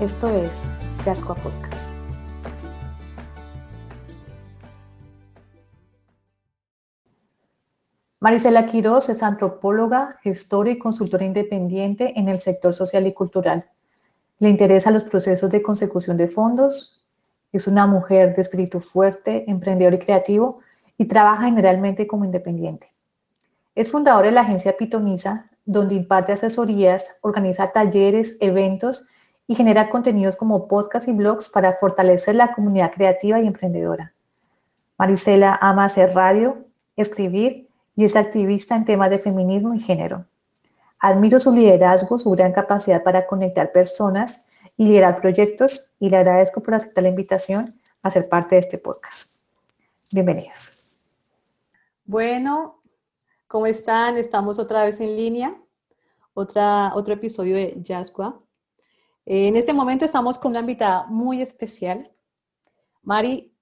Esto es Yascoa Podcast. Marisela Quiroz es antropóloga, gestora y consultora independiente en el sector social y cultural. Le interesan los procesos de consecución de fondos. Es una mujer de espíritu fuerte, emprendedor y creativo y trabaja generalmente como independiente. Es fundadora de la agencia Pitonisa, donde imparte asesorías, organiza talleres, eventos y genera contenidos como podcasts y blogs para fortalecer la comunidad creativa y emprendedora. Marisela ama hacer radio, escribir y es activista en temas de feminismo y género. Admiro su liderazgo, su gran capacidad para conectar personas y liderar proyectos y le agradezco por aceptar la invitación a ser parte de este podcast. Bienvenidos. Bueno, ¿cómo están? Estamos otra vez en línea, otra, otro episodio de Jazzqua. En este momento estamos con una invitada muy especial. Mari,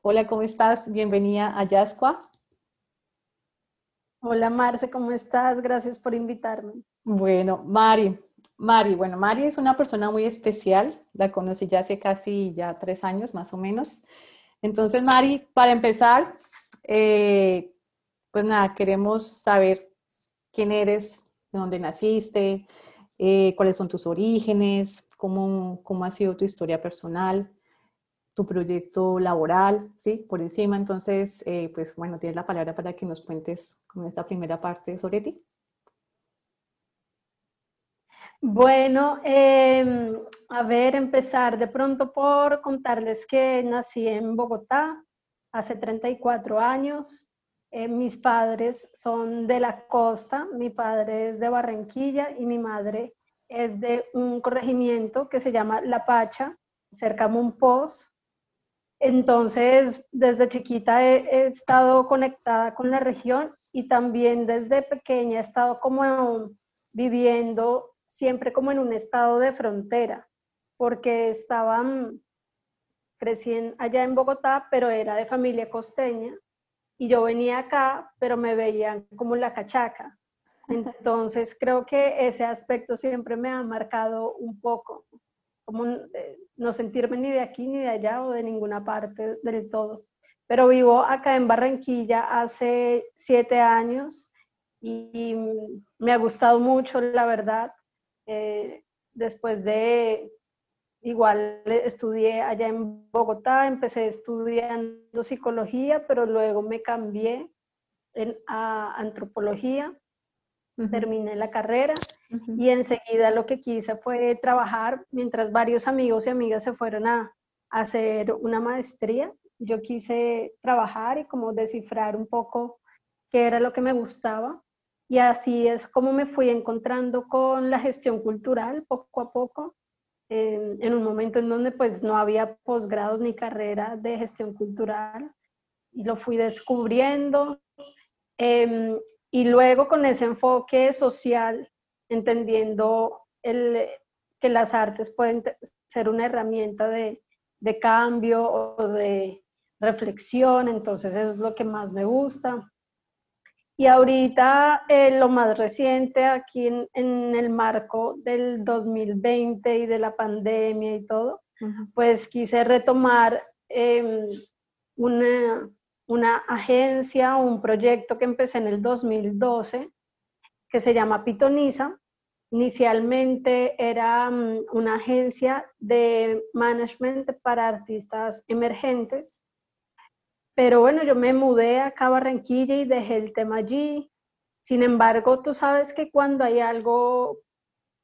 hola, ¿cómo estás? Bienvenida a Yascua. Hola Marce, ¿cómo estás? Gracias por invitarme. Bueno, Mari, Mari, bueno, Mari es una persona muy especial, la conocí ya hace casi ya tres años más o menos. Entonces, Mari, para empezar, eh, pues nada, queremos saber quién eres, de dónde naciste, eh, cuáles son tus orígenes, cómo, cómo ha sido tu historia personal, tu proyecto laboral, ¿sí? Por encima, entonces, eh, pues bueno, tienes la palabra para que nos cuentes con esta primera parte sobre ti. Bueno, em, a ver, empezar de pronto por contarles que nací en Bogotá hace 34 años. Eh, mis padres son de la costa, mi padre es de Barranquilla y mi madre es de un corregimiento que se llama La Pacha, cerca de Monpós. Entonces, desde chiquita he, estado conectada con la región y también desde pequeña he estado como viviendo siempre como en un estado de frontera, porque estaba, mm, crecí allá en Bogotá, pero era de familia costeña y yo venía acá, pero me veían como la cachaca. Entonces creo que ese aspecto siempre me ha marcado un poco, como eh, no sentirme ni de aquí ni de allá o de ninguna parte del todo. Pero vivo acá en Barranquilla hace siete años y, me ha gustado mucho, la verdad. Eh, después de Igual estudié allá en Bogotá, empecé estudiando psicología, pero luego me cambié a antropología, terminé la carrera y enseguida lo que quise fue trabajar mientras varios amigos y amigas se fueron a, a hacer una maestría. Yo quise trabajar y como descifrar un poco qué era lo que me gustaba. Y así es como me fui encontrando con la gestión cultural poco a poco en, un momento en donde pues no había posgrados ni carrera de gestión cultural y lo fui descubriendo. Em, y luego con ese enfoque social, entendiendo el, que las artes pueden ser una herramienta de, de cambio o de reflexión, entonces eso es lo que más me gusta. Y ahorita eh, lo más reciente aquí en, el marco del 2020 y de la pandemia y todo, pues quise retomar em, una, una agencia, un proyecto que empecé en el 2012 que se llama Pitonisa. Inicialmente era mm, una agencia de management para artistas emergentes pero bueno, yo me mudé acá a Barranquilla y dejé el tema allí. Sin embargo, tú sabes que cuando hay algo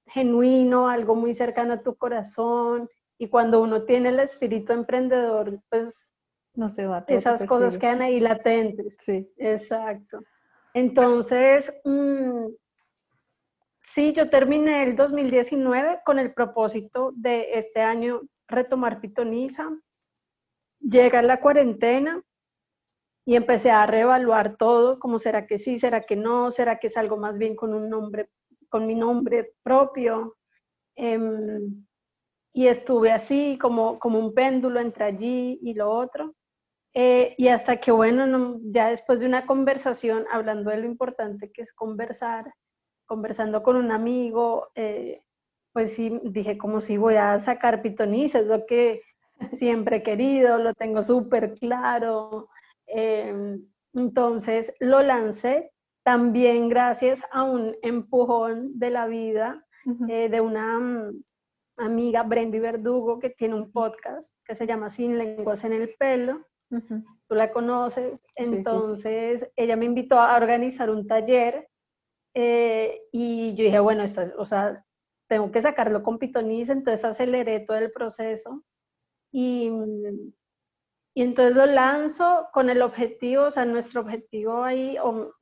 genuino, algo muy cercano a tu corazón y cuando uno tiene el espíritu emprendedor, pues no se va. Esas cosas quedan ahí latentes. Sí. Exacto. Entonces, mm, sí, yo terminé el 2019 con el propósito de este año retomar pitoniza. Llega la cuarentena y empecé a reevaluar todo, como será que sí, será que no, será que es algo más bien con un nombre, con mi nombre propio. Em, y estuve así como, como un péndulo entre allí y lo otro. Eh, y hasta que, bueno, ya después de una conversación, hablando de lo importante que es conversar, conversando con un amigo, eh, pues sí, dije, como si voy a sacar pitoniza, es lo que siempre he querido, lo tengo súper claro. Em, entonces lo lancé también gracias a un empujón de la vida eh, de una mm, amiga, Brendy Verdugo, que tiene un podcast que se llama Sin lenguas en el pelo. Tú la conoces. Entonces ella me invitó a organizar un taller eh, y yo dije, bueno, esta, o sea, tengo que sacarlo con pitoniza, entonces aceleré todo el proceso. Y, y entonces lo lanzo con el objetivo, o sea, nuestro objetivo ahí, o,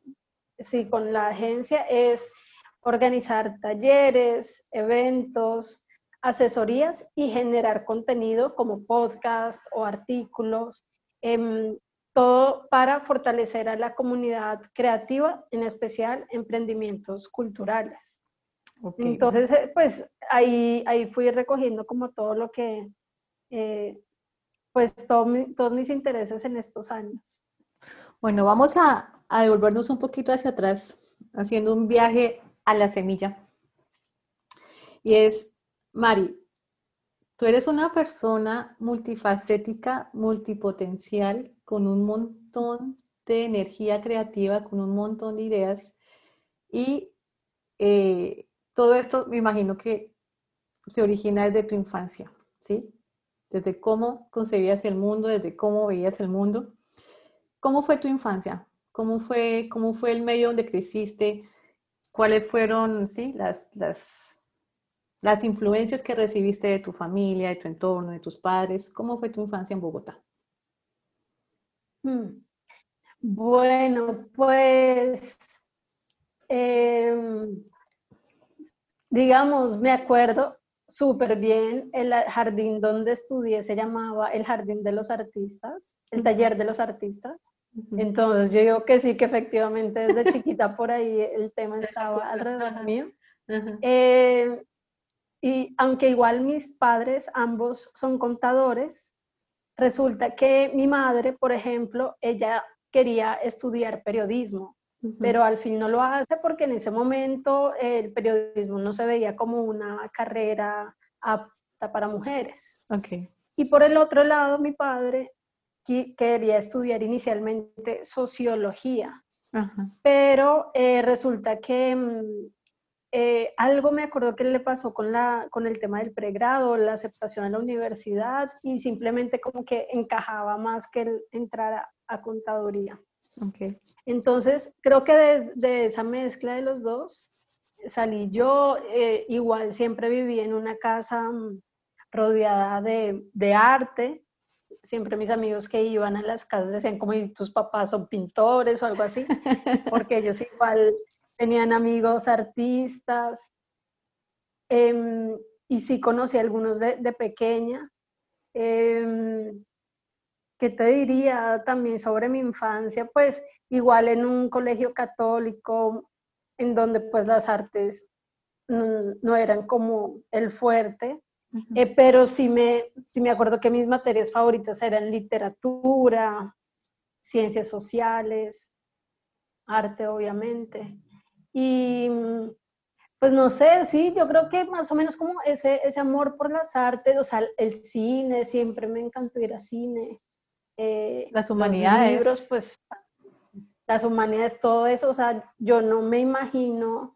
sí, con la agencia es organizar talleres, eventos, asesorías y generar contenido como podcast o artículos, em, todo para fortalecer a la comunidad creativa, en especial emprendimientos culturales. Entonces, eh, pues ahí, ahí fui recogiendo como todo lo que eh, pues todos mis intereses en estos años. Bueno, vamos a, a devolvernos un poquito hacia atrás, haciendo un viaje a la semilla. Y es, Mari, tú eres una persona multifacética, multipotencial, con un montón de energía creativa, con un montón de ideas. Y eh, todo esto me imagino que se origina desde tu infancia, ¿sí? desde cómo concebías el mundo, desde cómo veías el mundo. ¿Cómo fue tu infancia? ¿Cómo fue, cómo fue el medio donde creciste? ¿Cuáles fueron sí, las, las, las influencias que recibiste de tu familia, de tu entorno, de tus padres? ¿Cómo fue tu infancia en Bogotá? Hmm. Bueno, pues em, digamos, me acuerdo, súper bien. El jardín donde estudié se llamaba el Jardín de los Artistas, el taller de los artistas. Entonces yo digo que sí, que efectivamente desde chiquita por ahí el tema estaba alrededor mío. Eh, y aunque igual mis padres ambos son contadores, resulta que mi madre, por ejemplo, ella quería estudiar periodismo pero al fin no lo hace porque en ese momento el periodismo no se veía como una carrera apta para mujeres. Okay. Y por el otro lado, mi padre quería estudiar inicialmente sociología, pero eh, resulta que mm, eh, algo me acuerdo que le pasó con, la, con el tema del pregrado, la aceptación a la universidad y simplemente como que encajaba más que él entrar a contaduría. Okay. Entonces, creo que de, esa mezcla de los dos salí yo, eh, igual siempre viví en una casa mm, rodeada de, arte. Siempre mis amigos que iban a las casas decían como tus papás son pintores o algo así, porque ellos igual tenían amigos artistas. Em, y sí conocí a algunos de, pequeña. Em, ¿Qué te diría también sobre mi infancia? Pues igual en un colegio católico en donde pues las artes no, eran como el fuerte, eh, pero sí me, sí me acuerdo que mis materias favoritas eran literatura, ciencias sociales, arte obviamente. Y pues no sé, sí, yo creo que más o menos como ese, ese amor por las artes, o sea, el cine, siempre me encantó ir a cine. Eh, las humanidades. libros, pues las humanidades, todo eso, o sea, yo no me imagino,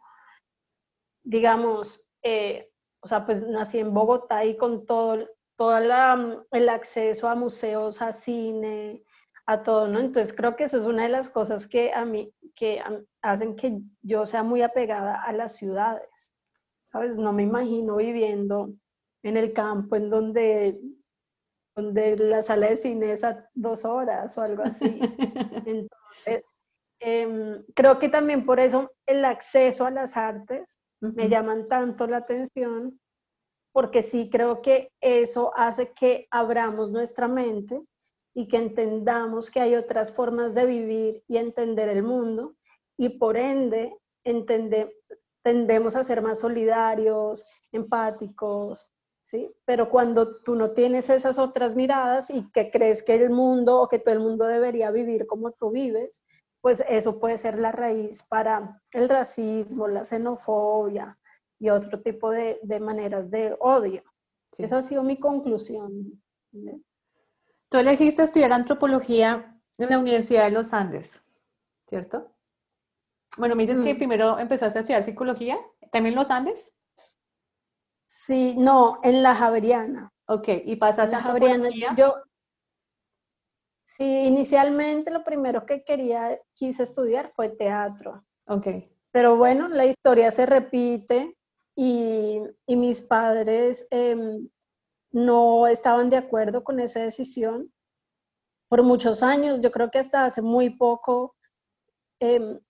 digamos, eh, o sea, pues nací en Bogotá y con todo, todo el acceso a museos, a cine, a todo, ¿no? Entonces creo que eso es una de las cosas que a mí, que hacen que yo sea muy apegada a las ciudades, ¿sabes? No me imagino viviendo en el campo en donde donde la sala de cine es a dos horas o algo así. Entonces, em, creo que también por eso el acceso a las artes me llaman tanto la atención, porque sí creo que eso hace que abramos nuestra mente y que entendamos que hay otras formas de vivir y entender el mundo y por ende tendemos a ser más solidarios, empáticos, ¿sí? Pero cuando tú no tienes esas otras miradas y que crees que el mundo o que todo el mundo debería vivir como tú vives, pues eso puede ser la raíz para el racismo, la xenofobia y otro tipo de, maneras de odio. Esa ha sido mi conclusión. Tú elegiste estudiar antropología en la Universidad de los Andes, ¿cierto? Bueno, me dices que mm. primero empezaste a estudiar psicología, ¿también en los Andes? Sí, no, en la Javeriana. Ok, ¿y pasaste a antropología? Yo, sí, inicialmente lo primero que quería, quise estudiar fue teatro. Ok. Pero bueno, la historia se repite y, mis padres em, no estaban de acuerdo con esa decisión por muchos años. Yo creo que hasta hace muy poco em,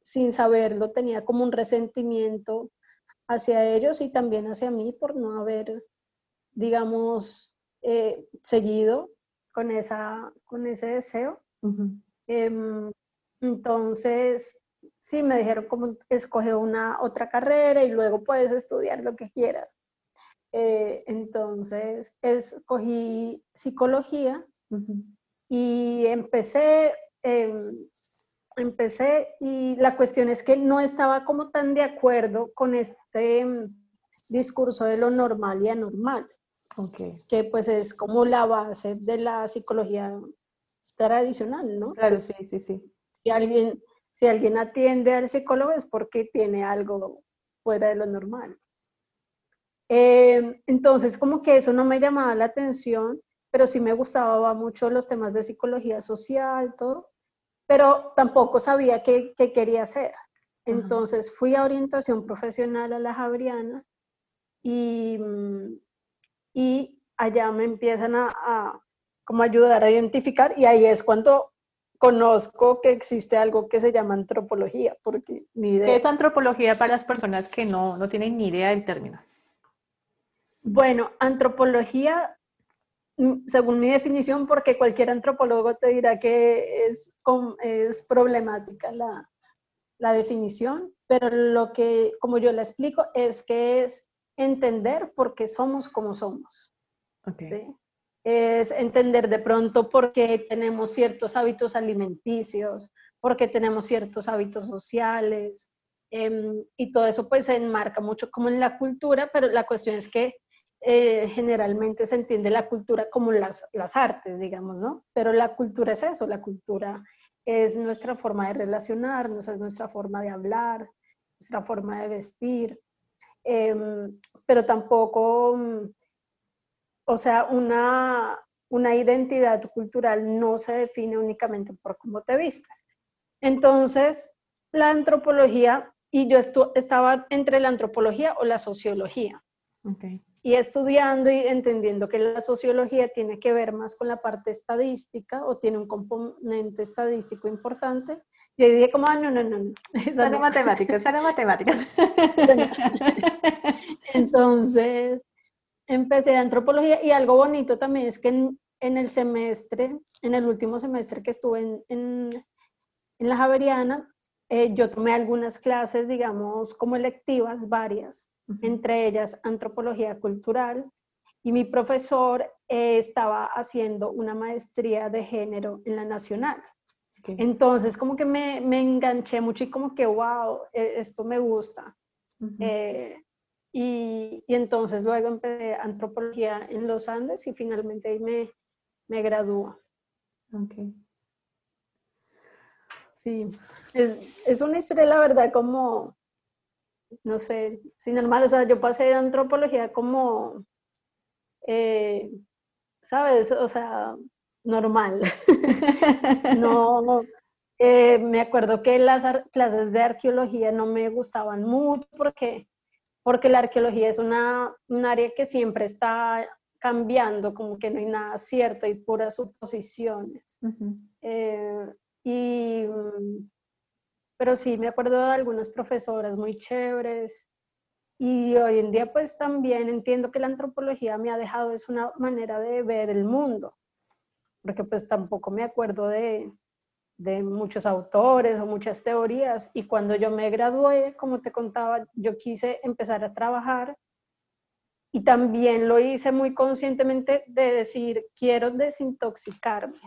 sin saberlo, tenía como un resentimiento hacia ellos y también hacia mí por no haber, digamos, eh, seguido con, esa, con ese deseo. Em, entonces, sí, me dijeron como escoge una otra carrera y luego puedes estudiar lo que quieras. Eh, entonces, escogí psicología y empecé, em, empecé y la cuestión es que no estaba como tan de acuerdo con este mm, discurso de lo normal y anormal, okay. que pues es como la base de la psicología tradicional, ¿no? Claro, pues, sí, sí, sí. Si alguien, si alguien atiende al psicólogo es porque tiene algo fuera de lo normal. Em, entonces, como que eso no me llamaba la atención, pero sí me gustaba mucho los temas de psicología social, todo pero tampoco sabía qué, quería hacer. Entonces fui a orientación profesional a la Javeriana y, y allá me empiezan a, como ayudar a identificar y ahí es cuando conozco que existe algo que se llama antropología, porque ni idea. ¿Qué es antropología para las personas que no, no tienen ni idea del término? Bueno, antropología Mm, según mi definición, porque cualquier antropólogo te dirá que es, es problemática la, la definición, pero lo que, como yo la explico, es que es entender por qué somos como somos. Es entender de pronto por qué tenemos ciertos hábitos alimenticios, por qué tenemos ciertos hábitos sociales, em, y todo eso pues se enmarca mucho como en la cultura, pero la cuestión es que eh, generalmente se entiende la cultura como las, las artes, digamos, ¿no? Pero la cultura es eso, la cultura es nuestra forma de relacionarnos, es nuestra forma de hablar, nuestra forma de vestir, em, pero tampoco, mm, o sea, una, una identidad cultural no se define únicamente por cómo te vistes. Entonces, la antropología, y yo estaba entre la antropología o la sociología. Okay y estudiando y entendiendo que la sociología tiene que ver más con la parte estadística o tiene un componente estadístico importante, yo dije como, ah, no, no, no, no. Esa no matemáticas, esa matemáticas. Entonces, empecé antropología y algo bonito también es que en, el semestre, en el último semestre que estuve en, en, la Javeriana, eh, yo tomé algunas clases, digamos, como electivas, varias, entre ellas antropología cultural, y mi profesor eh, estaba haciendo una maestría de género en la nacional. Entonces, como que me, enganché mucho y como que, wow, e, esto me gusta. Eh, y, entonces luego empecé antropología en los Andes y finalmente ahí me, me graduó. Okay. Sí, es, es, una historia, la verdad, como no sé, si normal, o sea, yo pasé de antropología como, eh, ¿sabes? O sea, normal. no, eh, me acuerdo que las clases de arqueología no me gustaban mucho porque, porque la arqueología es una, un área que siempre está cambiando, como que no hay nada cierto y puras suposiciones. Eh, y pero sí, me acuerdo de algunas profesoras muy chéveres Y hoy en día pues también entiendo que la antropología me ha dejado es una manera de ver el mundo, porque pues tampoco me acuerdo de, de muchos autores o muchas teorías. Y cuando yo me gradué, como te contaba, yo quise empezar a trabajar y también lo hice muy conscientemente de decir, quiero desintoxicarme.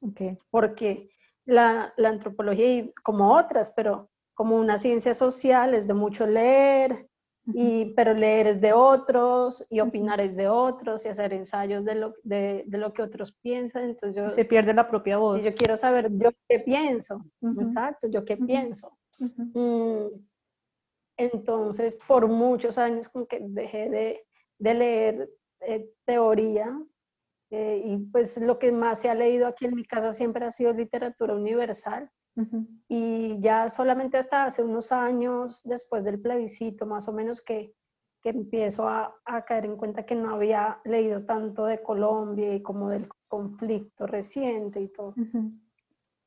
Okay. Porque la, la antropología, como otras, pero como una ciencia social, es de mucho leer, y, pero leer es de otros y opinar es de otros y hacer ensayos de lo, de, de lo que otros piensan. Entonces yo, Se pierde la propia voz. yo quiero saber yo qué pienso. Exacto, yo qué pienso. Mm, entonces, por muchos años como que dejé de, de leer eh, teoría eh, y pues lo que más se ha leído aquí en mi casa siempre ha sido literatura universal. Y ya solamente hasta hace unos años, después del plebiscito, más o menos que, que empiezo a, a, caer en cuenta que no había leído tanto de Colombia y como del conflicto reciente y todo.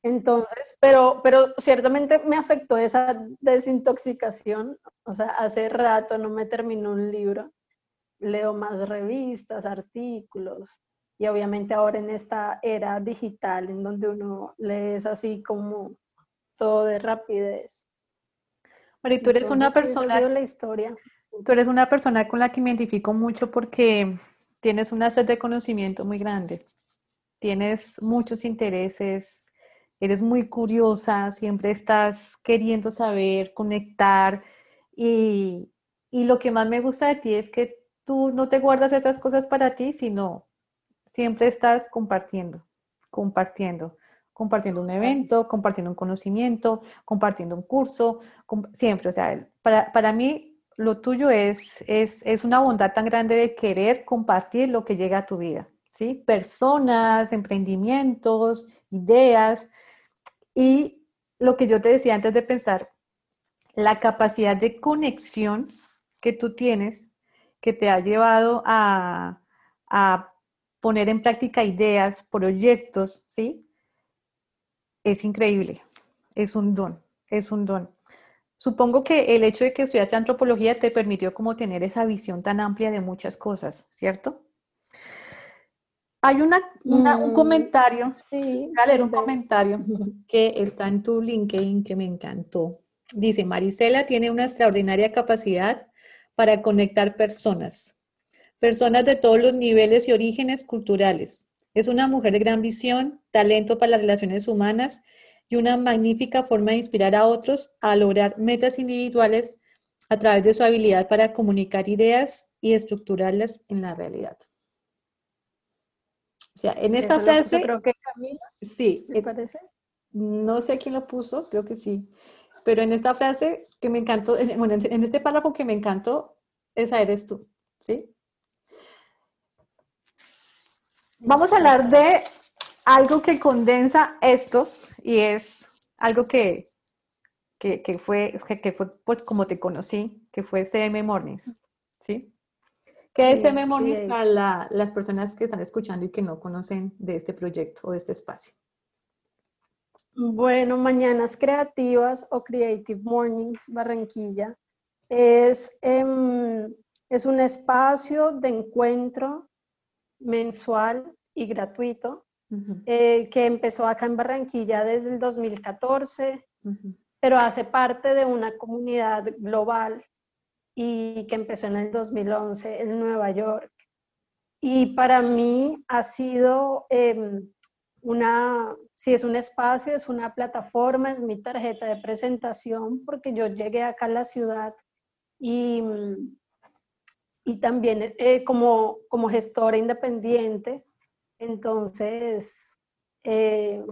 Entonces, pero, pero ciertamente me afectó esa desintoxicación. O sea, hace rato no me terminó un libro. Leo más revistas, artículos. Y obviamente ahora en esta era digital, en donde uno lee así como todo de rapidez. Mari, tú eres una persona. la historia. Tú eres una persona con la que me identifico mucho porque tienes una sed de conocimiento muy grande. Tienes muchos intereses, eres muy curiosa, siempre estás queriendo saber, conectar. Y, y lo que más me gusta de ti es que tú no te guardas esas cosas para ti, sino siempre estás compartiendo, compartiendo compartiendo un evento, compartiendo un conocimiento, compartiendo un curso, siempre, o sea, para, para mí lo tuyo es, es, es, una bondad tan grande de querer compartir lo que llega a tu vida, ¿sí? Personas, emprendimientos, ideas y lo que yo te decía antes de pensar, la capacidad de conexión que tú tienes que te ha llevado a, a poner en práctica ideas, proyectos, ¿sí? es increíble, es un don, es un don. Supongo que el hecho de que estudiaste antropología te permitió como tener esa visión tan amplia de muchas cosas, ¿cierto? Hay una, un mm, sí, voy a leer un comentario que está en tu LinkedIn que me encantó. Dice, Marisela tiene una extraordinaria capacidad para conectar personas, personas de todos los niveles y orígenes culturales. Es una mujer de gran visión, talento para las relaciones humanas y una magnífica forma de inspirar a otros a lograr metas individuales a través de su habilidad para comunicar ideas y estructurarlas en la realidad. O sea, en esta frase... creo que Camila. Sí. ¿Me parece? No sé quién lo puso, creo que sí. Pero en esta frase que me encantó, bueno, en este párrafo que me encantó, esa eres tú, ¿sí? Vamos a hablar de algo que condensa esto y es algo que, que, fue, que, fue pues, como te conocí, que fue CM Mornings, ¿sí? ¿Qué es CM Mornings para las personas que están escuchando y que no conocen de este proyecto o de este espacio? Bueno, Mañanas Creativas o Creative Mornings Barranquilla es, em, es un espacio de encuentro mensual y gratuito, eh, que empezó acá en Barranquilla desde el 2014, pero hace parte de una comunidad global y que empezó en el 2011 en Nueva York. Y para mí ha sido em, una, si es un espacio, es una plataforma, es mi tarjeta de presentación, porque yo llegué acá a la ciudad y y también eh, como, como gestora independiente. Entonces, eh,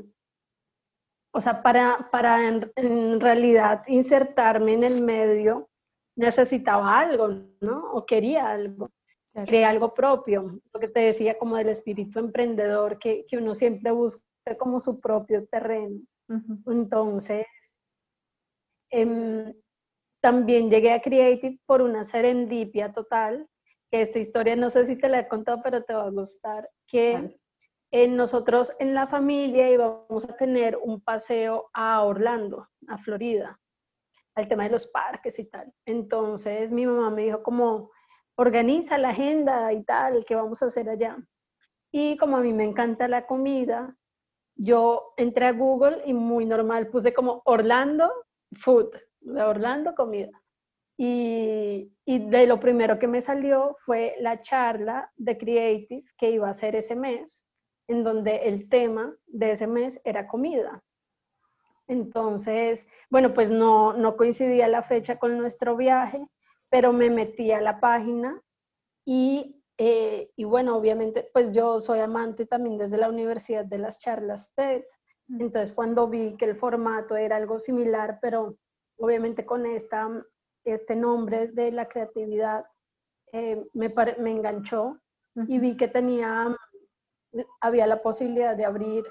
o sea, para, para en, realidad insertarme en el medio, necesitaba algo, ¿no? O quería algo, quería algo propio, lo que te decía como del espíritu emprendedor, que, que uno siempre busca como su propio terreno. Entonces, em, también llegué a Creative por una serendipia total, que esta historia no sé si te la he contado, pero te va a gustar, que en nosotros en la familia íbamos a tener un paseo a Orlando, a Florida. al tema de los parques y tal. Entonces mi mamá me dijo como, organiza la agenda y tal, ¿qué vamos a hacer allá? Y como a mí me encanta la comida, yo entré a Google y muy normal puse como Orlando Food, de Orlando Comida. Y, y, de lo primero que me salió fue la charla de Creative que iba a ser ese mes, en donde el tema de ese mes era comida. Entonces, bueno, pues no, no coincidía la fecha con nuestro viaje, pero me metí a la página y eh, y bueno, obviamente, pues yo soy amante también desde la Universidad de las Charlas TED. Entonces, cuando vi que el formato era algo similar, pero obviamente con esta, este nombre de la creatividad, eh, me, me, enganchó y vi que tenía, había la posibilidad de abrir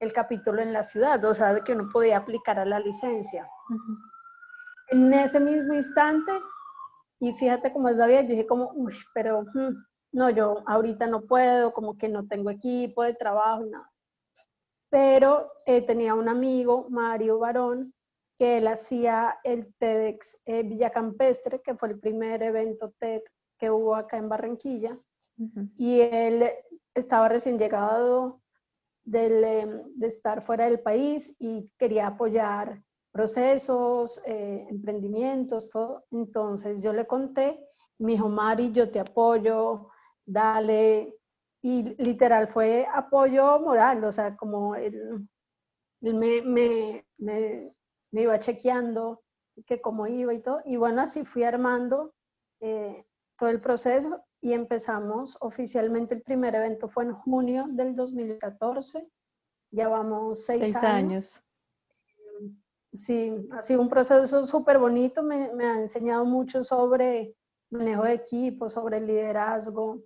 el capítulo en la ciudad, o sea, de que uno podía aplicar a la licencia. En ese mismo instante, y fíjate cómo es la vida, yo dije como, uy, pero hmm, no, yo ahorita no puedo, como que no tengo equipo de trabajo y nada. Pero eh, tenía un amigo, Mario Barón, que él hacía el TEDx eh, Villacampestre, que fue el primer evento TED que hubo acá en Barranquilla. Y él estaba recién llegado em, de estar fuera del país y quería apoyar procesos, eh, emprendimientos, todo. Entonces yo le conté, me dijo, Mari, yo te apoyo, dale. Y literal fue apoyo moral, o sea, como él, me, me, me, iba chequeando que cómo iba y todo. Y bueno, así fui armando eh, todo el proceso y empezamos oficialmente. El primer evento fue en junio del 2014. Ya vamos seis, años. Sí, ha sido un proceso súper bonito. Me, me, ha enseñado mucho sobre manejo de equipo, sobre liderazgo,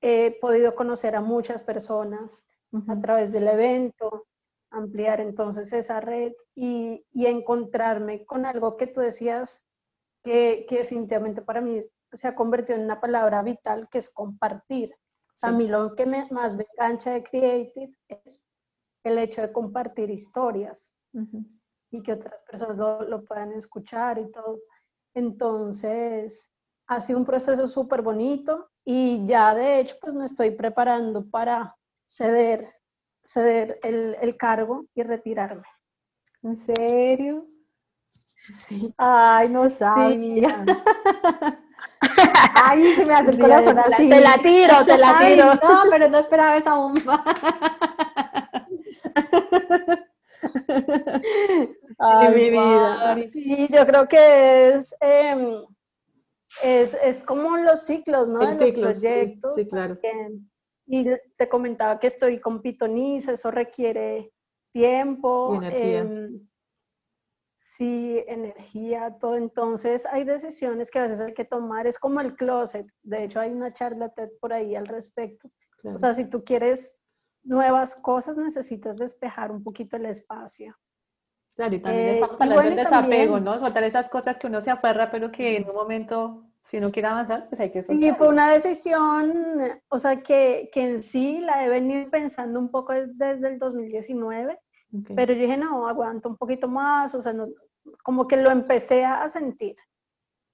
he podido conocer a muchas personas a través del evento, ampliar entonces esa red y, encontrarme con algo que tú decías que, definitivamente para mí se ha convertido en una palabra vital, que es compartir. A mí lo que más me engancha de Creative es el hecho de compartir historias y que otras personas lo, lo, puedan escuchar y todo. Entonces, ha sido un proceso súper bonito y ya de hecho pues me estoy preparando para ceder, ceder el, el cargo y retirarme. ¿En serio? Sí. Ay, no sabía. Ay, se me hace el corazón así. Te la tiro, te la tiro. No, pero no esperaba esa bomba. Ay, mi vida. Sí, yo creo que es eh, es, es como los ciclos, ¿no? de los proyectos. Sí, claro. Y te comentaba que estoy con Pitoniz, eso requiere tiempo. energía. Em, sí, energía, todo. Entonces hay decisiones que a veces hay que tomar. Es como el closet. De hecho, hay una charla TED por ahí al respecto. O sea, si tú quieres nuevas cosas, necesitas despejar un poquito el espacio. Claro, y también eh, estamos hablando del desapego, ¿no? Soltar esas cosas que uno se aferra, pero que en un momento, si no quiere avanzar, pues hay que soltar. Sí, fue una decisión, o sea, que, que en sí la he venido pensando un poco desde el 2019, pero yo dije, no, aguanto un poquito más, o sea, no, como que lo empecé a sentir.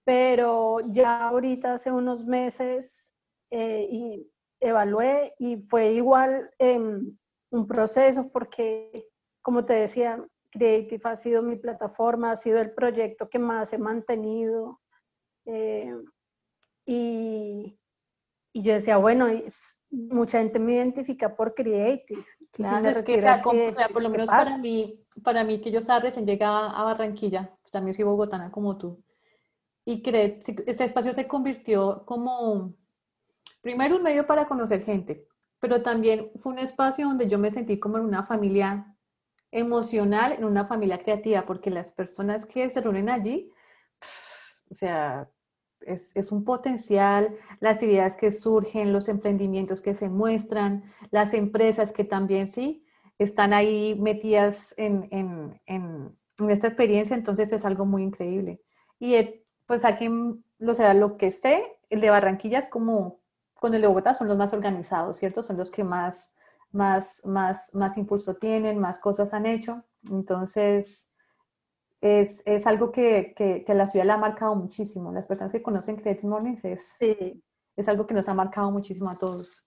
Pero ya ahorita, hace unos meses, eh, y evalué y fue igual em, un proceso porque, como te decía, Creative ha sido mi plataforma, ha sido el proyecto que más he mantenido. Eh, y, y, yo decía, bueno, mucha gente me identifica por Creative. Claro, es que, o sea, por lo menos para mí, para mí que yo estaba recién llegada a Barranquilla, pues también soy bogotana como tú, y que ese espacio se convirtió como, primero un medio para conocer gente, pero también fue un espacio donde yo me sentí como en una familia emocional en una familia creativa, porque las personas que se reúnen allí, o sea, es, es, un potencial, las ideas que surgen, los emprendimientos que se muestran, las empresas que también sí están ahí metidas en, en, en, esta experiencia, entonces es algo muy increíble. Y eh, pues aquí, o sea, lo que sé, el de Barranquilla es como, con el de Bogotá son los más organizados, ¿cierto? Son los que más más, más, más impulso tienen, más cosas han hecho. Entonces, es, es algo que, que, que, la ciudad la ha marcado muchísimo. Las personas que conocen Creative Mornings es, sí. es algo que nos ha marcado muchísimo a todos.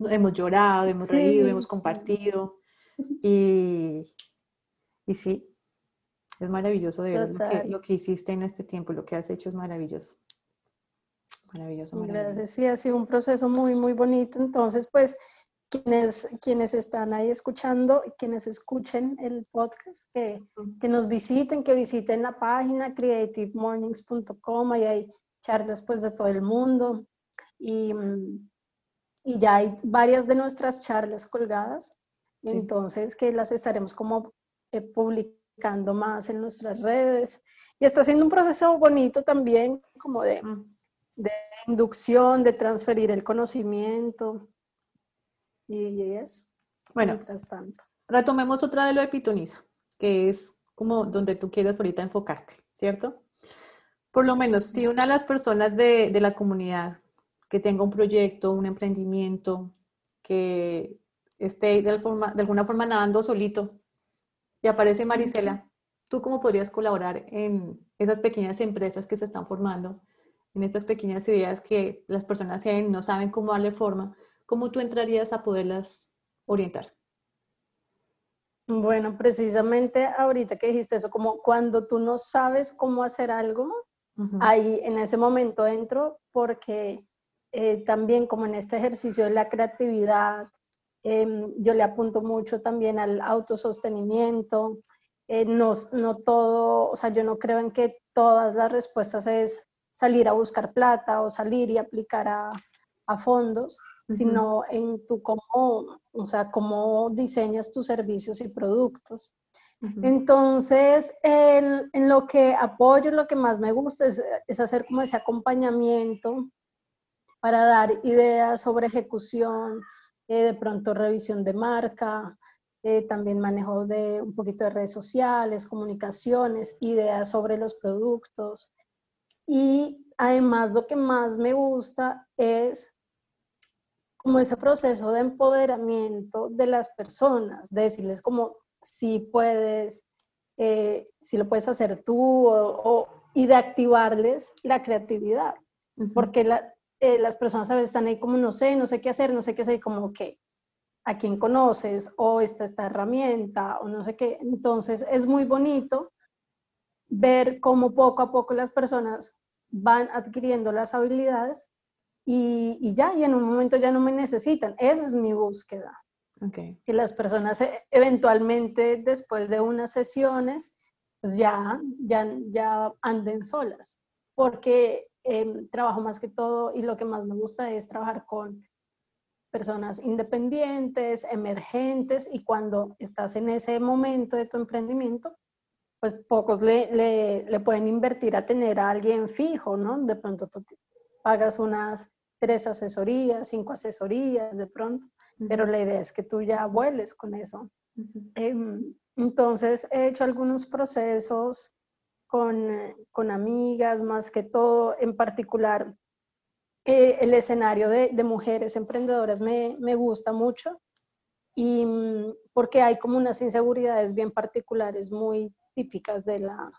Hemos llorado, hemos sí. reído, hemos compartido y, y sí, es maravilloso de verdad lo que, lo que, hiciste en este tiempo, lo que has hecho es maravilloso. Maravilloso, maravilloso. Gracias, sí, ha sido un proceso muy, muy bonito. Entonces, pues, quienes, quienes están ahí escuchando, quienes escuchen el podcast, que, que nos visiten, que visiten la página creativemornings.com, ahí hay charlas pues de todo el mundo. Y, y ya hay varias de nuestras charlas colgadas, sí. entonces que las estaremos como eh, publicando más en nuestras redes. Y está siendo un proceso bonito también como de, de inducción, de transferir el conocimiento. Y eso. Bueno, tanto. retomemos otra de lo de Pitoniza, que es como donde tú quieras ahorita enfocarte, ¿cierto? Por lo menos, si una de las personas de, de la comunidad que tenga un proyecto, un emprendimiento, que esté de, forma, de alguna forma nadando solito y aparece Marisela, ¿tú cómo podrías colaborar en esas pequeñas empresas que se están formando, en estas pequeñas ideas que las personas tienen, no saben cómo darle forma? ¿Cómo tú entrarías a poderlas orientar? Bueno, precisamente ahorita que dijiste eso, como cuando tú no sabes cómo hacer algo, uh -huh. ahí en ese momento entro porque eh, también como en este ejercicio de la creatividad, eh, yo le apunto mucho también al autosostenimiento, eh, no, no todo, o sea, yo no creo en que todas las respuestas es salir a buscar plata o salir y aplicar a, a fondos, sino en tu cómo, o sea, cómo diseñas tus servicios y productos. Uh -huh. Entonces, el, en lo que apoyo, lo que más me gusta es, es, hacer como ese acompañamiento para dar ideas sobre ejecución, eh, de pronto revisión de marca, eh, también manejo de un poquito de redes sociales, comunicaciones, ideas sobre los productos. Y además lo que más me gusta es como ese proceso de empoderamiento de las personas, de decirles como si puedes, eh, si lo puedes hacer tú o, o, y de activarles la creatividad, uh -huh. porque la, eh, las personas a veces están ahí como no sé, no sé qué hacer, no sé qué hacer, como que a quién conoces o esta esta herramienta o no sé qué. Entonces es muy bonito ver cómo poco a poco las personas van adquiriendo las habilidades y, y, ya, y en un momento ya no me necesitan. Esa es mi búsqueda. Okay. Que las personas eh, eventualmente después de unas sesiones, pues ya, ya, ya anden solas. Porque eh, trabajo más que todo y lo que más me gusta es trabajar con personas independientes, emergentes y cuando estás en ese momento de tu emprendimiento, pues pocos le, le, le pueden invertir a tener a alguien fijo, ¿no? De pronto tú pagas unas tres asesorías, cinco asesorías de pronto, uh -huh. pero la idea es que tú ya vueles con eso. Uh -huh. eh, entonces he hecho algunos procesos con, con, amigas, más que todo, en particular eh, el escenario de, de, mujeres emprendedoras me, me gusta mucho y porque hay como unas inseguridades bien particulares, muy típicas de, la,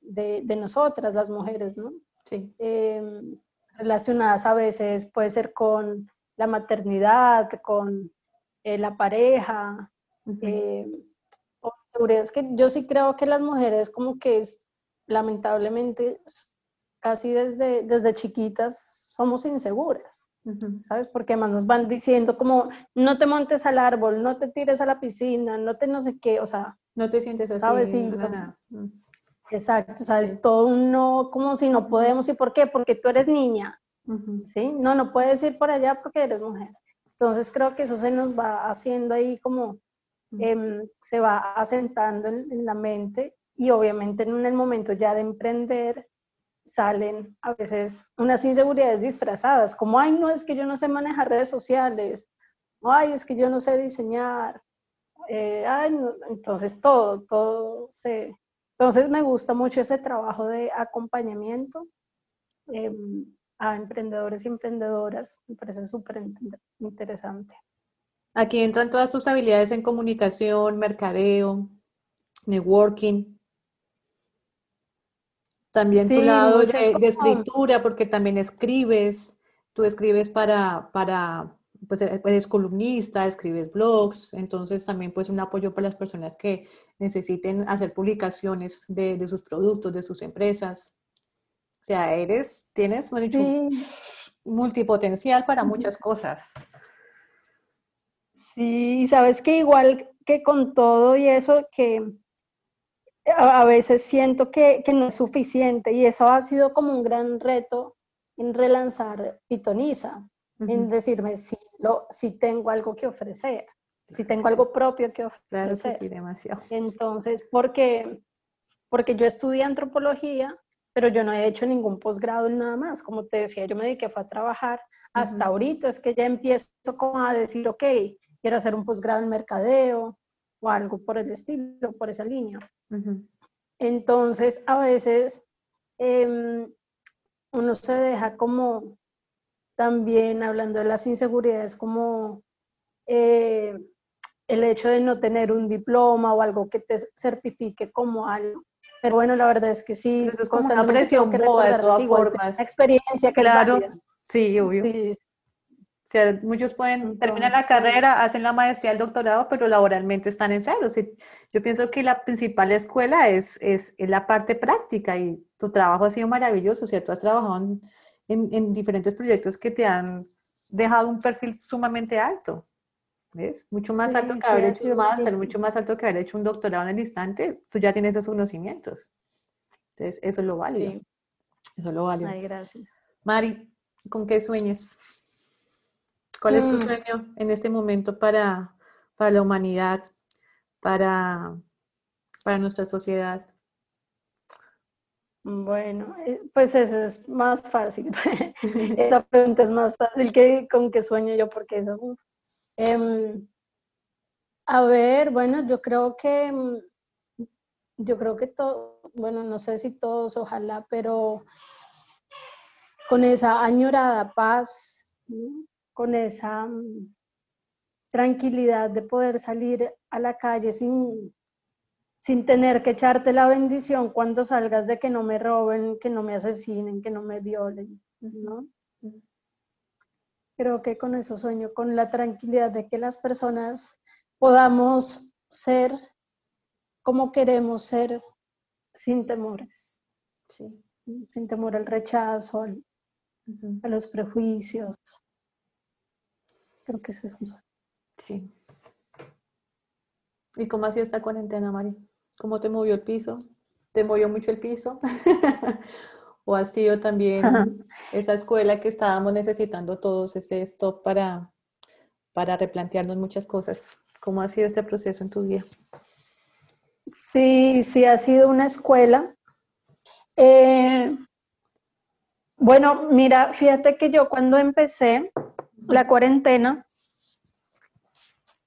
de, de nosotras, las mujeres, ¿no? Sí. Eh, relacionadas a veces puede ser con la maternidad, con eh, la pareja, uh -huh. eh, o seguridades que yo sí creo que las mujeres como que es, lamentablemente casi desde, desde chiquitas somos inseguras, uh -huh. ¿sabes? Porque además nos van diciendo como no te montes al árbol, no te tires a la piscina, no te no sé qué, o sea... No te sientes así. ¿Sabes? Sí, pues, Exacto, o sea, es todo un no, como si no podemos, ¿y por qué? Porque tú eres niña, uh -huh. ¿sí? No, no puedes ir por allá porque eres mujer. Entonces creo que eso se nos va haciendo ahí como, uh -huh. eh, se va asentando en, en, la mente y obviamente en el momento ya de emprender salen a veces unas inseguridades disfrazadas, como, ay, no, es que yo no sé manejar redes sociales, ay, es que yo no sé diseñar, eh, ay, no. entonces todo, todo se entonces me gusta mucho ese trabajo de acompañamiento eh, a emprendedores y emprendedoras, me parece súper interesante. Aquí entran todas tus habilidades en comunicación, mercadeo, networking. También tu lado de, escritura, porque también escribes, escritura, porque también escribes, tú escribes para, para, pues eres columnista, escribes blogs, entonces también pues un apoyo para las personas que necesiten hacer publicaciones de, sus productos, de sus empresas. O sea, eres, tienes multipotencial para muchas cosas. Sí, sabes que igual que con todo y eso que a, veces siento que, no es suficiente y eso ha sido como un gran reto en relanzar Pitoniza, en decirme si, lo, si tengo algo que ofrecer, si tengo algo propio que ofrecer. Claro sí, demasiado. Entonces, porque, porque yo estudié antropología, pero yo no he hecho ningún posgrado en nada más. Como te decía, yo me dediqué a trabajar. Hasta ahorita es que ya empiezo como a decir, ok, quiero hacer un posgrado en mercadeo o algo por el estilo, por esa línea. Entonces, a veces em, uno se deja como también hablando de las inseguridades, como eh, el hecho de no tener un diploma o algo que te certifique como algo. Pero bueno, la verdad es que sí, es como una presión que de todas formas. experiencia que claro, sí, obvio. Sí, o sea, muchos pueden terminar la carrera, hacen la maestría, el doctorado, pero laboralmente están en cero. yo pienso que la principal escuela es, es, la parte práctica y tu trabajo ha sido maravilloso. O sea, tú has trabajado en, en, diferentes proyectos que te han dejado un perfil sumamente alto. ¿Ves? Mucho más alto que haber hecho un máster, mucho más alto que haber hecho un doctorado en el instante. Tú ya tienes esos conocimientos. Entonces, eso es lo válido. Eso es lo válido. Ay, gracias. Mari, ¿con qué sueñas? ¿Cuál es tu mm. sueño en este momento para, para la humanidad, para, para nuestra sociedad? Bueno, eh, pues eso es más fácil. Esta pregunta es más fácil que con qué sueño yo, porque eso. Em, a ver, bueno, yo creo que, mm, yo creo que todo, bueno, no sé si todos, ojalá, pero con esa añorada paz, con esa mm, tranquilidad de poder salir a la calle sin, sin tener que echarte la bendición cuando salgas de que no me roben, que no me asesinen, que no me violen, ¿no? Creo que con eso sueño, con la tranquilidad de que las personas podamos ser como queremos ser sin temores, sin temor al rechazo, a los prejuicios, Creo que ese es un Sí. ¿Y cómo ha sido esta cuarentena, Mari? ¿Cómo te movió el piso? ¿Te movió mucho el piso? ¿O ha sido también esa escuela que estábamos necesitando todos, ese stop para, para replantearnos muchas cosas? ¿Cómo ha sido este proceso en tu vida? Sí, sí, ha sido una escuela. Eh, bueno, mira, fíjate que yo cuando empecé, la cuarentena,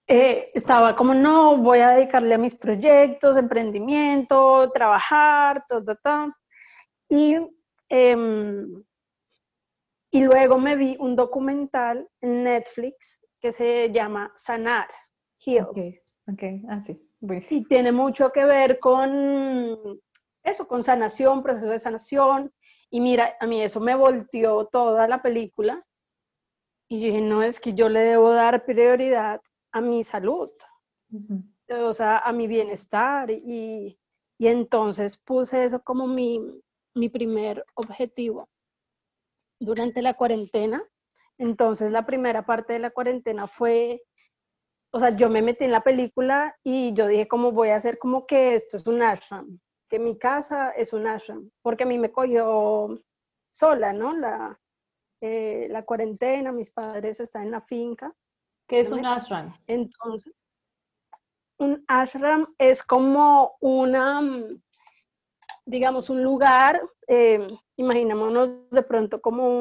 eh, estaba como, no, voy a dedicarle a mis proyectos, emprendimiento, trabajar, todo, todo. Y, em, y luego me vi un documental en Netflix que se llama Sanar, Heal. Ok, así. Ah, y tiene mucho que ver con eso, con sanación, proceso de sanación. Y mira, a mí eso me volteó toda la película y yo dije, no, es que yo le debo dar prioridad a mi salud, o sea, a mi bienestar. Y, y entonces puse eso como mi, mi primer objetivo durante la cuarentena. Entonces la primera parte de la cuarentena fue, o sea, yo me metí en la película y yo dije como voy a hacer como que esto es un ashram, que mi casa es un ashram, porque a mí me cogió sola, ¿no? La, eh, la cuarentena, mis padres están en la finca. ¿Qué es un ashram? Entonces, un ashram es como una, mm, digamos, un lugar, eh, imaginémonos de pronto como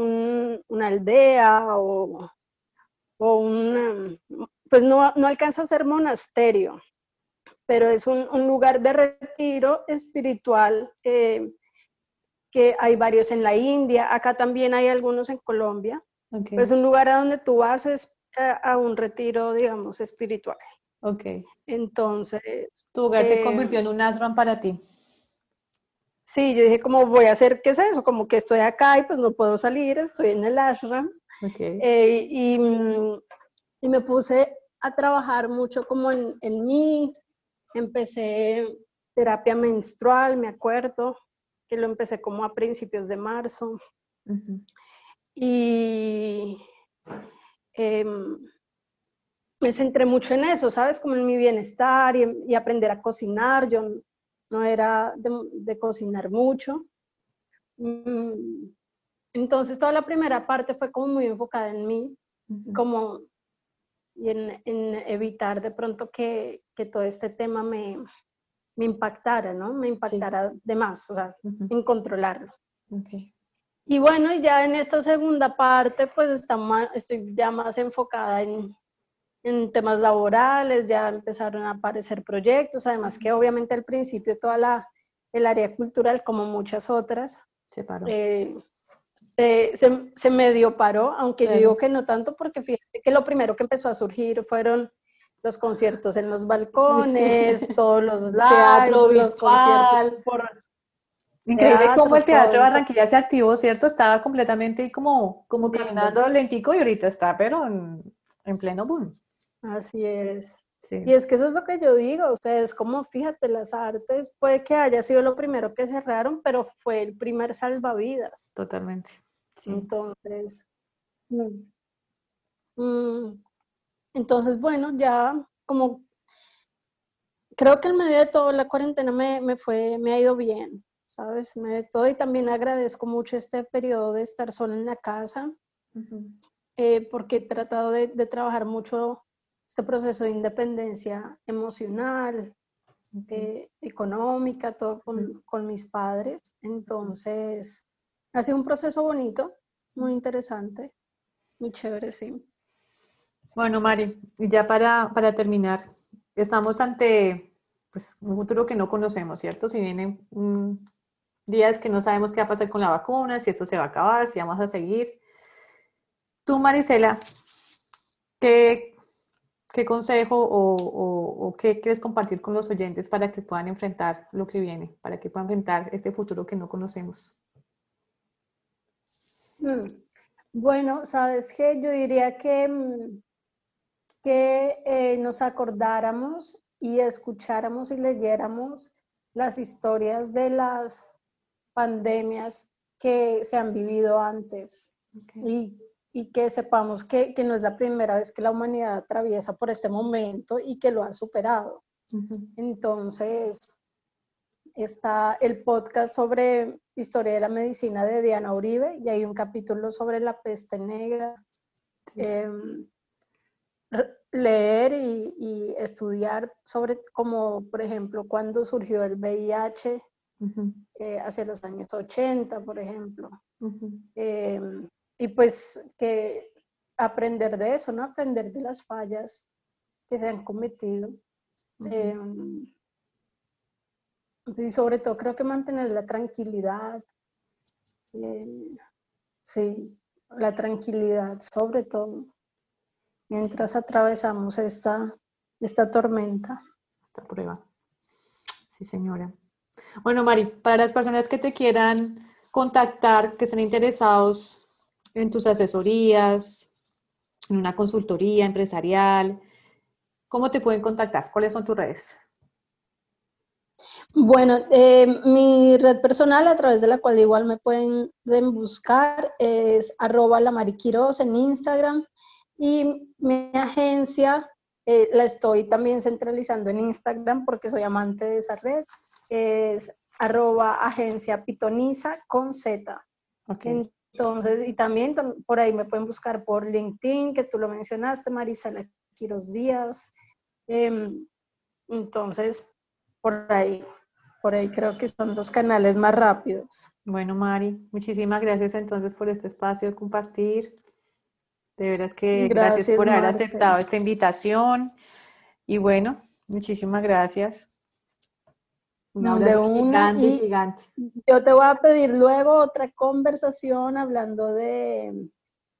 una aldea o, o una, pues no, no, alcanza a ser monasterio, pero es un, lugar de retiro espiritual eh, que hay varios en la India, acá también hay algunos en Colombia. Es un lugar a donde tú vas a, un retiro, digamos, espiritual. Ok. Entonces... Tu hogar se convirtió en un ashram para ti. sí, yo dije como voy a hacer, ¿qué es eso? Como que estoy acá y pues no puedo salir, estoy en el ashram. Eh, y, y, me puse a trabajar mucho como en, en mí, empecé terapia menstrual, me acuerdo, que lo empecé como a principios de marzo. Y em, me centré mucho en eso, ¿sabes? Como en mi bienestar y, aprender a cocinar. Yo no era de, cocinar mucho. Mm, entonces toda la primera parte fue como muy enfocada en mí, como y en, evitar de pronto que, que todo este tema me, me impactara, ¿no? Me impactara de más, o sea, en controlarlo. Y bueno, ya en esta segunda parte, pues está estoy ya más enfocada en, en, temas laborales, ya empezaron a aparecer proyectos, además que obviamente al principio toda la, el área cultural, como muchas otras, se, paró. Eh, se, se, se, medio paró, aunque yo digo que no tanto, porque fíjate que lo primero que empezó a surgir fueron los conciertos en los balcones, todos los lados, los conciertos por... Increíble cómo el Teatro de Barranquilla se activó, ¿cierto? Estaba completamente como, como caminando lentico y ahorita está, pero en, pleno boom. Así es. Y es que eso es lo que yo digo, ustedes como fíjate, las artes puede que haya sido lo primero que cerraron, pero fue el primer salvavidas. Totalmente. Entonces, mm, mm, entonces, bueno, ya como creo que en medio de todo la cuarentena me, fue, me ha ido bien, ¿sabes? Me de todo y también agradezco mucho este periodo de estar sola en la casa, eh, porque he tratado de, trabajar mucho este proceso de independencia emocional, eh, económica, todo con, con, mis padres. Entonces, ha sido un proceso bonito, muy interesante, muy chévere, sí. Bueno, Mari, ya para, para terminar, estamos ante pues, un futuro que no conocemos, ¿cierto? Si vienen días que no sabemos qué va a pasar con la vacuna, si esto se va a acabar, si vamos a seguir. Tú, Marisela, ¿qué, qué consejo o, qué quieres compartir con los oyentes para que puedan enfrentar lo que viene, para que puedan enfrentar este futuro que no conocemos? Mm, bueno, sabes que yo diría que mm, que eh, nos acordáramos y escucháramos y leyéramos las historias de las pandemias que se han vivido antes y, que sepamos que, no es la primera vez que la humanidad atraviesa por este momento y que lo ha superado. Entonces, está el podcast sobre historia de la medicina de Diana Uribe y hay un capítulo sobre la peste negra. Em, leer y, estudiar sobre como, por ejemplo, cuando surgió el VIH eh, hace los años 80, por ejemplo. Em, y pues que aprender de eso, ¿no? Aprender de las fallas que se han cometido. Em, y sobre todo creo que mantener la tranquilidad. Eh, sí, la tranquilidad sobre todo mientras atravesamos esta, esta tormenta. Esta prueba. Sí, señora. Bueno, Mari, para las personas que te quieran contactar, que estén interesados en tus asesorías, en una consultoría empresarial, ¿cómo te pueden contactar? ¿Cuáles son tus redes? Bueno, eh, mi red personal a través de la cual igual me pueden buscar es arroba la en Instagram y mi agencia eh, la estoy también centralizando en Instagram porque soy amante de esa red. Es arroba agencia pitoniza con Z. Entonces, y también por ahí me pueden buscar por LinkedIn, que tú lo mencionaste, Marisela Quiros Díaz. Em, entonces, por ahí, por ahí creo que son los canales más rápidos. Bueno, Mari, muchísimas gracias entonces por este espacio de compartir. De veras que gracias, por haber aceptado esta invitación. Y bueno, muchísimas gracias. Un de una gigante, Yo te voy a pedir luego otra conversación hablando de,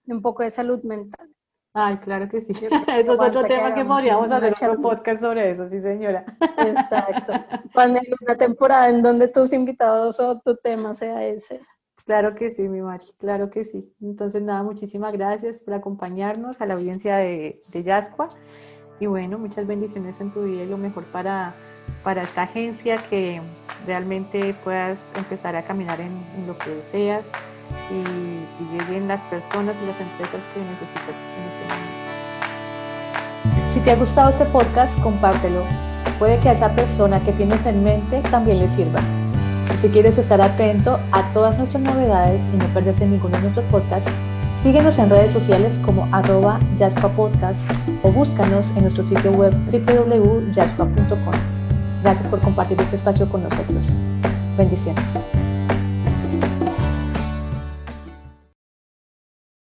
un poco de salud mental. Ay, claro que sí. Eso es otro tema que podríamos hacer otro podcast sobre eso, sí, señora. Exacto. Cuando hay una temporada en donde tus invitados o tu tema sea ese. Claro que sí, mi Mari, claro que sí. Entonces, nada, muchísimas gracias por acompañarnos a la audiencia de, de Yascua. Y bueno, muchas bendiciones en tu vida y lo mejor para, para esta agencia, que realmente puedas empezar a caminar en, lo que deseas y, y, lleguen las personas y las empresas que necesitas en este momento. Si te ha gustado este podcast, compártelo. Puede que a esa persona que tienes en mente también le sirva. Si quieres estar atento a todas nuestras novedades y no perderte ninguno de nuestros podcasts, síguenos en redes sociales como arroba Podcast o búscanos en nuestro sitio web www.jaspa.com. Gracias por compartir este espacio con nosotros. Bendiciones.